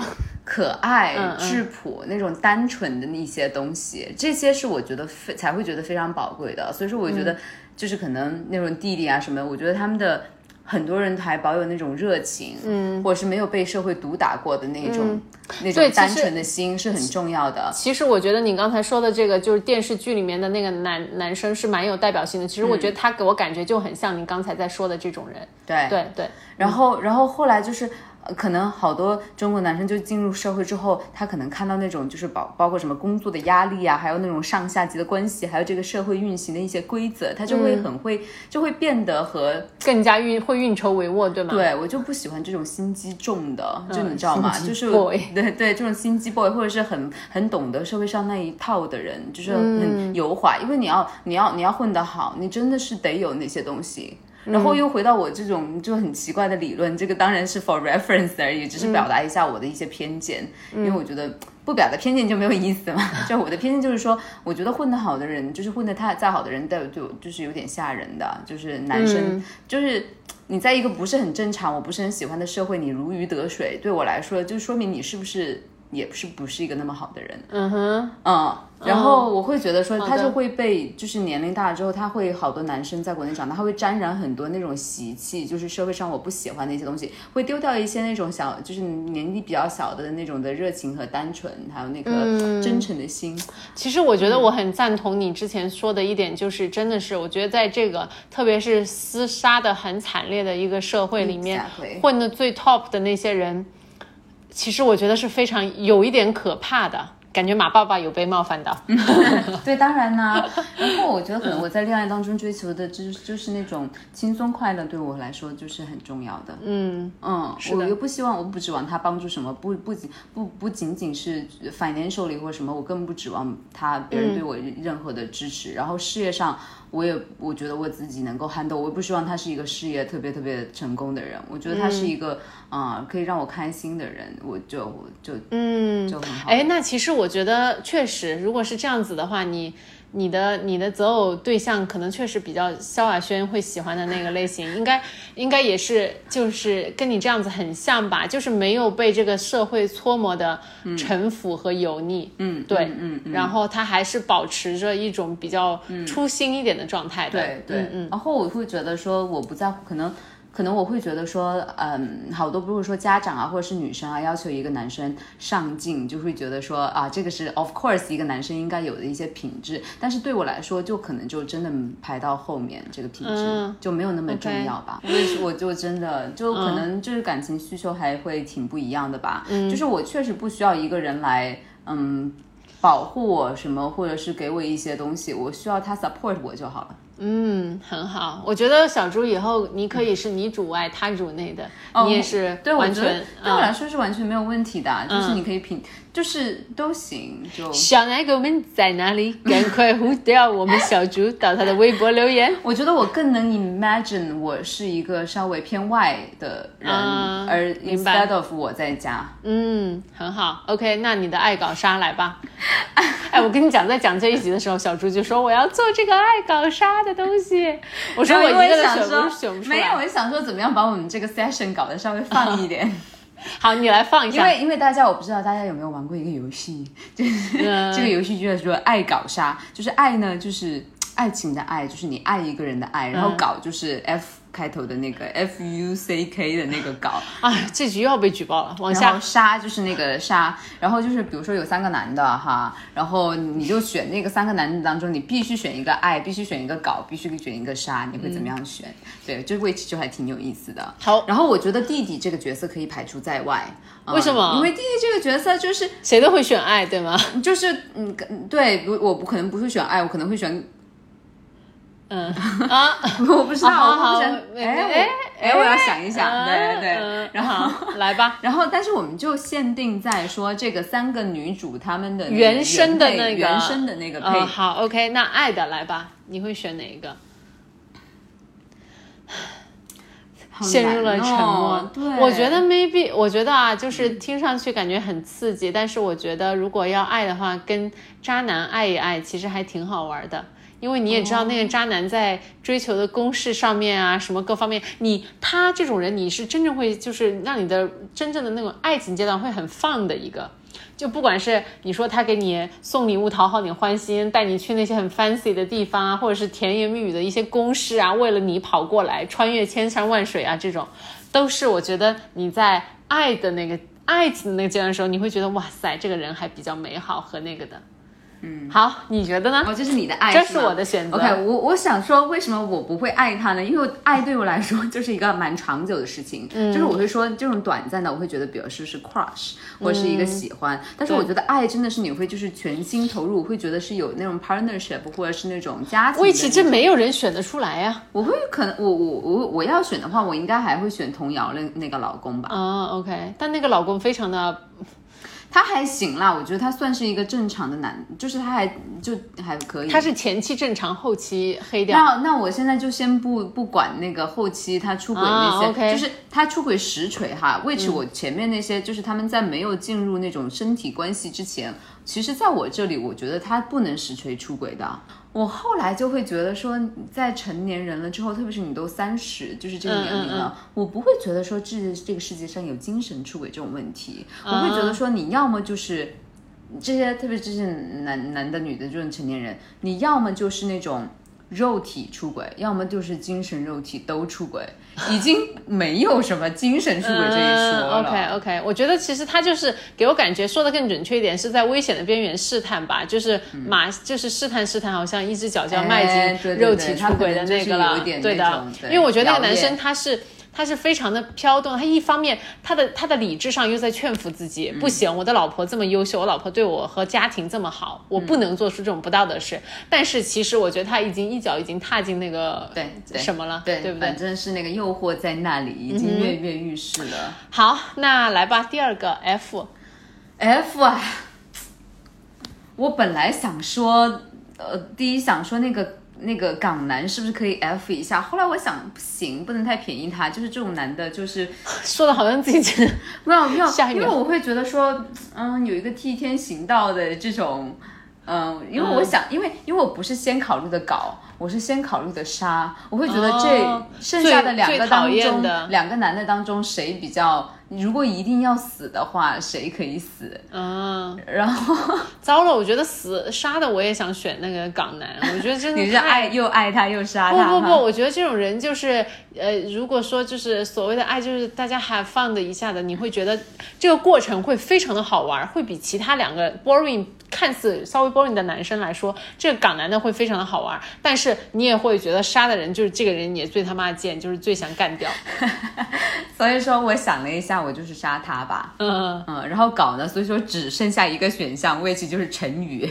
可爱、质朴那种单纯的那些东西，这些是我觉得非才会觉得非常宝贵的。所以说，我觉得嗯就是可能那种弟弟啊什么，我觉得他们的。很多人还保有那种热情，嗯，或者是没有被社会毒打过的那种、那种单纯的心是很重要的。其实我觉得你刚才说的这个，就是电视剧里面的那个男男生是蛮有代表性的。其实我觉得他给我感觉就很像你刚才在说的这种人。对对对，然后，然后后来就是，呃可能好多中国男生就进入社会之后，他可能看到那种就是包包括什么工作的压力啊，还有那种上下级的关系，还有这个社会运行的一些规则，他就会很会，就会变得和更加运会运筹帷幄，对吗？对我就不喜欢这种心机重的，就你知道吗？就是对对，这种心机 boy 或者是很很懂得社会上那一套的人，就是很油滑，因为你要你要你要混得好，你真的是得有那些东西。然后又回到我这种就很奇怪的理论，这个当然是 for reference 而已，只是表达一下我的一些偏见，因为我觉得不表达偏见就没有意思嘛。就我的偏见就是说，我觉得混得好的人，就是混得太再好的人，都就就是有点吓人的，就是男生，就是 你在一个不是很正常、我不是很喜欢的社会，你如鱼得水，对我来说，就说明你是不是也不是不是一个那么好的人。嗯哼，嗯，然后我会觉得说，他就会被，就是年龄大了之后，他会好多男生在国内长大，他会沾染很多那种习气，就是社会上我不喜欢的一些东西，会丢掉一些那种小，就是年纪比较小的那种的热情和单纯，还有那个真诚的心。其实我觉得我很赞同你之前说的一点，就是真的是，我觉得在这个特别是厮杀的很惨烈的一个社会里面混的最 top 的那些人，其实我觉得是非常有一点可怕的。感觉马爸爸有被冒犯到，对，当然啦。然后我觉得可能我在恋爱当中追求的，就是就是那种轻松快乐，对我来说就是很重要的。嗯嗯，的我又不希望，我不指望他帮助什么，不不仅不不仅仅是 financially 或什么，我更不指望他别人对我任何的支持。然后事业上，我也我觉得我自己能够 handle，我也不希望他是一个事业特别特别成功的人。我觉得他是一个啊、可以让我开心的人，我就我就嗯，就很好。哎，那其实我觉得确实，如果是这样子的话，你你的你的择偶对象可能确实比较萧亚轩会喜欢的那个类型，应该应该也是就是跟你这样子很像吧，就是没有被这个社会搓磨的城府和油腻，嗯，对，嗯嗯，然后他还是保持着一种比较初心一点的状态的，对对，嗯嗯。然后我会觉得说，我不在乎，可能可能我会觉得说，嗯，好多不是说家长啊，或者是女生啊，要求一个男生上进，就会觉得说啊，这个是 of course 一个男生应该有的一些品质，但是对我来说，就可能就真的排到后面，这个品质、嗯就没有那么重要吧。我也是我就真的就可能就是感情需求还会挺不一样的吧，就是我确实不需要一个人来，嗯。保护我什么，或者是给我一些东西，我需要他 support 我就好了。嗯，很好。我觉得小猪以后你可以是你主外他主内的，你也是对，我觉得完全嗯对我来说是完全没有问题的，就是你可以品，就是都行，就。小奶狗们在哪里？赶快呼掉我们小猪到他的微博留言。我觉得我更能 imagine 我是一个稍微偏外的人，啊而 instead of 我在家。嗯，很好。OK，那你的爱搞杀来吧。哎，我跟你讲，在讲这一集的时候，小猪就说我要做这个爱搞杀的东西。我说我一个人选不出没有，我。就想说怎么样把我们这个 session 搞得稍微放一点，好，你来放一下。因为因为大家我不知道大家有没有玩过一个游戏，就是、嗯这个游戏就叫做爱搞杀，就是爱呢就是爱情的爱，就是你爱一个人的爱，然后嗯搞就是 F 开头的那个 F U C K 的那个稿，哎，这局又要被举报了，往下。杀就是那个杀，然后就是比如说有三个男的哈，然后你就选那个三个男的当中，你必须选一个爱，必须选一个搞，必须选一个杀，你会怎么样选？对，这 which 就还挺有意思的。好然后我觉得弟弟这个角色可以排除在外，呃为什么因为弟弟这个角色就是谁都会选爱，对吗？就是嗯，对我我不可能不会选爱，我可能会选嗯 啊，我不知道，我不选哎哎我哎，我要想一想，对对对，嗯然后。来吧。然后，但是我们就限定在说这个三个女主她们的原生的那个原生的那个配，嗯，好，OK，那爱的来吧，你会选哪一个？陷入了沉默。我觉得 maybe，我觉得啊，就是听上去感觉很刺激，但是我觉得如果要爱的话，跟渣男爱一爱，其实还挺好玩的。因为你也知道，那个渣男在追求的公式上面啊，什么各方面，你他这种人，你是真正会就是让你的真正的那种爱情阶段会很放的一个。就不管是你说他给你送礼物讨好你欢心，带你去那些很 fancy 的地方啊，或者是甜言蜜语的一些公式啊，为了你跑过来，穿越千山万水啊，这种都是我觉得你在爱的那个爱情的那个阶段的时候，你会觉得哇塞，这个人还比较美好和那个的。嗯，好，你觉得呢？哦，这是你的爱，这是我的选择 OK，我我想说，为什么我不会爱他呢？因为爱对我来说就是一个蛮长久的事情，嗯就是我会说这种短暂的，我会觉得比如说是 crush 或是一个喜欢，但是我觉得爱真的是你会就是全心投入，我会觉得是有那种 partnership 或者是那种家庭的那种。魏启这没有人选得出来呀、我会可能我我我我要选的话，我应该还会选童瑶那那个老公吧。啊。OK，但那个老公非常的他还行啦，我觉得他算是一个正常的男，就是他还就还可以。他是前期正常，后期黑掉。那那我现在就先不不管那个后期他出轨那些，就是他出轨实锤哈。为此我前面那些，就是他们在没有进入那种身体关系之前，其实在我这里，我觉得他不能实锤出轨的。我后来就会觉得说，在成年人了之后，特别是你都三十，就是这个年龄了，我不会觉得说这这个世界上有精神出轨这种问题，我会觉得说你要么就是。这些特别这些男男的女的这种成年人，你要么就是那种肉体出轨，要么就是精神肉体都出轨，已经没有什么精神出轨这一说了。OK OK，我觉得其实他就是给我感觉说的更准确一点，是在危险的边缘试探吧，就是马、就是试探试探，好像一只脚就要迈进肉体出轨的那个了，对的因为我觉得那个男生他是。他是非常的飘动，他一方面他的他的理智上又在劝服自己，嗯不行，我的老婆这么优秀，我老婆对我和家庭这么好，我嗯不能做出这种不道德事。但是其实我觉得他已经一脚已经踏进那个对对什么了，对对不对反？正是那个诱惑在那里，已经跃跃欲试了。好，那来吧，第二个 F，F 啊，我本来想说，呃，第一想说那个那个港男是不是可以 F 一下？后来我想不行，不能太便宜他，就是这种男的，就是 说的好像自己 没有没有，因为我会觉得说，嗯，有一个替天行道的这种。嗯，因为我想，因为因为我不是先考虑的搞，我是先考虑的杀，我会觉得这、哦剩下的两个当中厌的，两个男的当中谁比较，如果一定要死的话，谁可以死？嗯，然后 糟了，我觉得死杀的我也想选那个港男，我觉得真的你是太爱又爱他又杀他不不不，我觉得这种人就是，呃，如果说就是所谓的爱，就是大家 have fun 的一下的，你会觉得这个过程会非常的好玩，会比其他两个 boring 看似稍微 boring 的男生来说，这个港男的会非常的好玩，但是你也会觉得杀的人就是这个人也最他妈贱，就是最想干掉。所以说我想了一下，我就是杀他吧。嗯，嗯，然后搞呢，所以说只剩下一个选项，位置就是陈宇，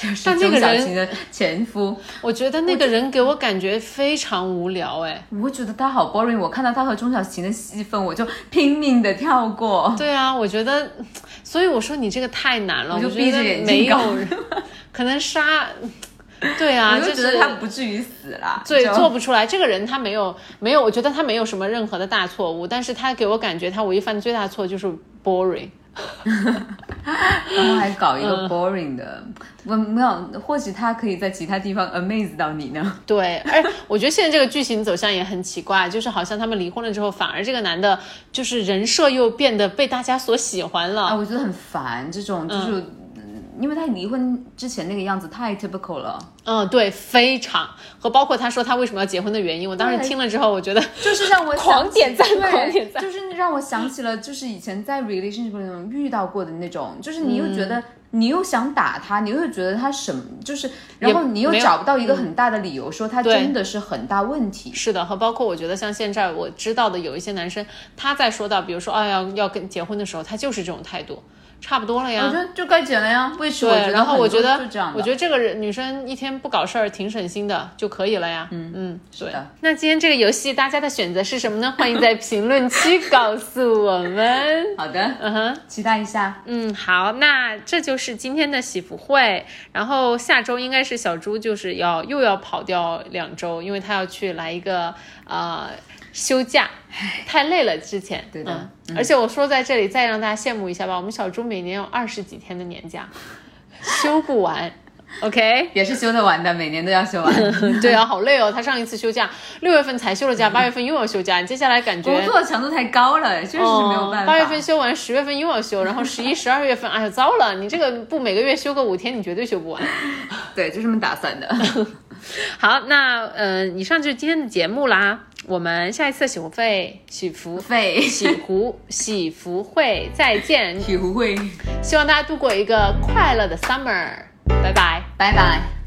就是但这个人钟小琴的前夫。我觉得那个人给我感觉非常无聊，哎。我觉得他好 boring，我看到他和钟小琴的戏份，我就拼命的跳过。对啊，我觉得，所以我说你这个太难了，我就觉得闭着眼睛没有搞，可能杀，对啊，就觉得是他不至于死啦。对，做不出来。这个人他没有没有，我觉得他没有什么任何的大错误，但是他给我感觉他唯一犯的最大的错就是 boring。然后还搞一个嗯 boring 的，我没有，或许他可以在其他地方 amaze 到你呢。对，而我觉得现在这个剧情走向也很奇怪，就是好像他们离婚了之后，反而这个男的就是人设又变得被大家所喜欢了。啊，我觉得很烦这种，就是、嗯因为他离婚之前那个样子太 typical 了。嗯，对，非常和包括他说他为什么要结婚的原因，我当时听了之后，我觉得就是让我狂点赞对狂点赞就是让我想起了，就是以前在 relationship 中遇到过的那种，就是你又觉嗯得、你又想打他，你又觉得他什么，就是然后你又找不到一个很大的理由说他真的是很大问题。是的，和包括我觉得像现在我知道的有一些男生，他在说到，比如说啊要要跟结婚的时候，他就是这种态度。差不多了呀。我觉得就该减了呀。为什么？对，然后我觉得我觉得这个人女生一天不搞事儿，挺省心的就可以了呀。嗯嗯，对的。那今天这个游戏大家的选择是什么呢？欢迎在评论区告诉我们。好的，嗯哼，期待一下。嗯，好，那这就是今天的喜福会。然后下周应该是小猪就是要又要跑掉两周，因为他要去来一个呃休假，太累了之前。对的嗯而且我说在这里再让大家羡慕一下吧，我们小猪每年有二十几天的年假，休不完。OK，也是休得完的，每年都要休完。对啊，好累哦。他上一次休假六月份才休了假，八月份又要休假，接下来感觉工作强度太高了，确实是没有办法。八月份休完，十月份又要休，然后十一、十二月份，哎呀，糟了！你这个不每个月休个五天，你绝对休不完。对，就这么打算的。好，那嗯、呃，以上就是今天的节目啦。我们下一次的喜福会、喜福费喜福喜福会再见。体福会，希望大家度过一个快乐的 summer。拜拜。拜拜。